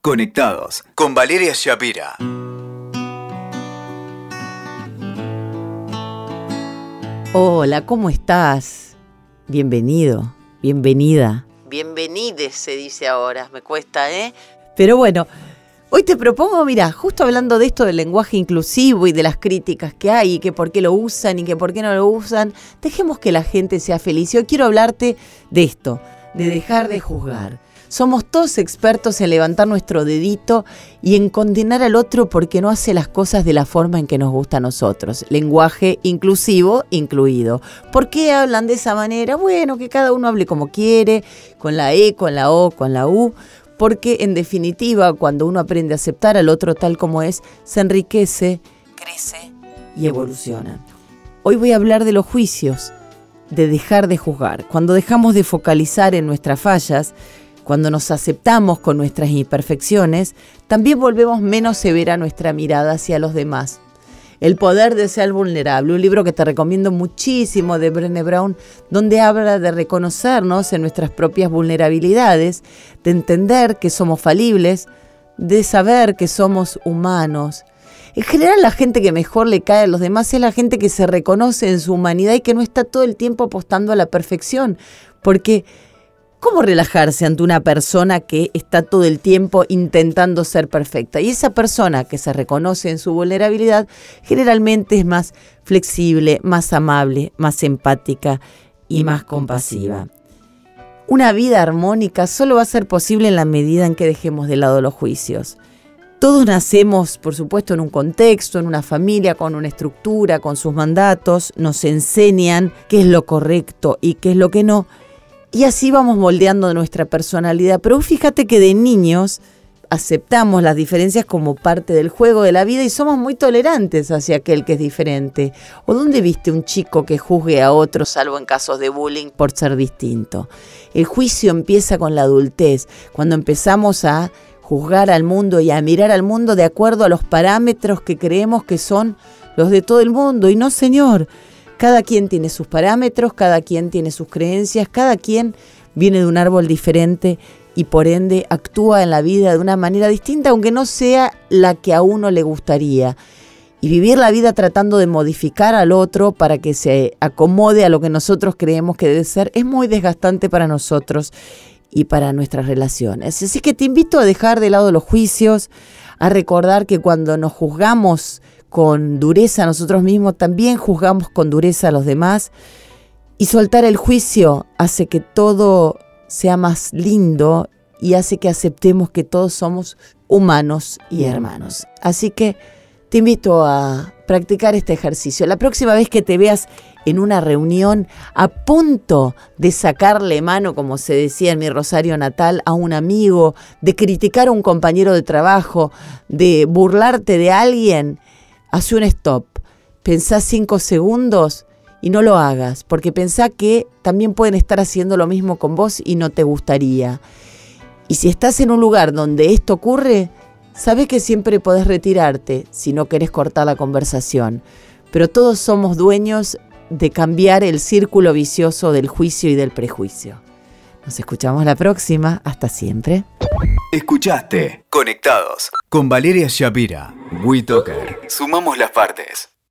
Conectados con Valeria Shapira. Hola, ¿cómo estás? Bienvenido, bienvenida. Bienvenides se dice ahora, me cuesta, ¿eh? Pero bueno, hoy te propongo, mira, justo hablando de esto del lenguaje inclusivo y de las críticas que hay y que por qué lo usan y que por qué no lo usan, dejemos que la gente sea feliz. Yo quiero hablarte de esto, de dejar de juzgar. Somos todos expertos en levantar nuestro dedito y en condenar al otro porque no hace las cosas de la forma en que nos gusta a nosotros. Lenguaje inclusivo incluido. ¿Por qué hablan de esa manera? Bueno, que cada uno hable como quiere, con la E, con la O, con la U. Porque en definitiva, cuando uno aprende a aceptar al otro tal como es, se enriquece, crece y evoluciona. Hoy voy a hablar de los juicios, de dejar de juzgar. Cuando dejamos de focalizar en nuestras fallas, cuando nos aceptamos con nuestras imperfecciones, también volvemos menos severa nuestra mirada hacia los demás. El poder de ser vulnerable, un libro que te recomiendo muchísimo de Brené Brown, donde habla de reconocernos en nuestras propias vulnerabilidades, de entender que somos falibles, de saber que somos humanos. En general la gente que mejor le cae a los demás es la gente que se reconoce en su humanidad y que no está todo el tiempo apostando a la perfección, porque ¿Cómo relajarse ante una persona que está todo el tiempo intentando ser perfecta? Y esa persona que se reconoce en su vulnerabilidad generalmente es más flexible, más amable, más empática y más compasiva. Una vida armónica solo va a ser posible en la medida en que dejemos de lado los juicios. Todos nacemos, por supuesto, en un contexto, en una familia, con una estructura, con sus mandatos, nos enseñan qué es lo correcto y qué es lo que no, y así vamos moldeando nuestra personalidad. Pero fíjate que de niños aceptamos las diferencias como parte del juego de la vida y somos muy tolerantes hacia aquel que es diferente. ¿O dónde viste un chico que juzgue a otro, salvo en casos de bullying, por ser distinto? El juicio empieza con la adultez, cuando empezamos a juzgar al mundo y a mirar al mundo de acuerdo a los parámetros que creemos que son los de todo el mundo. Y no, señor, cada quien tiene sus parámetros, cada quien tiene sus creencias, cada quien viene de un árbol diferente y por ende actúa en la vida de una manera distinta, aunque no sea la que a uno le gustaría. Y vivir la vida tratando de modificar al otro para que se acomode a lo que nosotros creemos que debe ser es muy desgastante para nosotros y para nuestras relaciones. Así que te invito a dejar de lado los juicios, a recordar que cuando nos juzgamos con dureza a nosotros mismos, también juzgamos con dureza a los demás. Y soltar el juicio hace que todo sea más lindo y hace que aceptemos que todos somos humanos y hermanos. Así que te invito a practicar este ejercicio. La próxima vez que te veas en una reunión a punto de sacarle mano, como se decía en mi rosario natal, a un amigo, de criticar a un compañero de trabajo, de burlarte de alguien, Haz un stop, pensá cinco segundos y no lo hagas, porque pensá que también pueden estar haciendo lo mismo con vos y no te gustaría. Y si estás en un lugar donde esto ocurre, sabes que siempre podés retirarte si no querés cortar la conversación. Pero todos somos dueños de cambiar el círculo vicioso del juicio y del prejuicio. Nos escuchamos la próxima. Hasta siempre. Escuchaste Conectados con Valeria Shapira. WeToker. Sumamos las partes.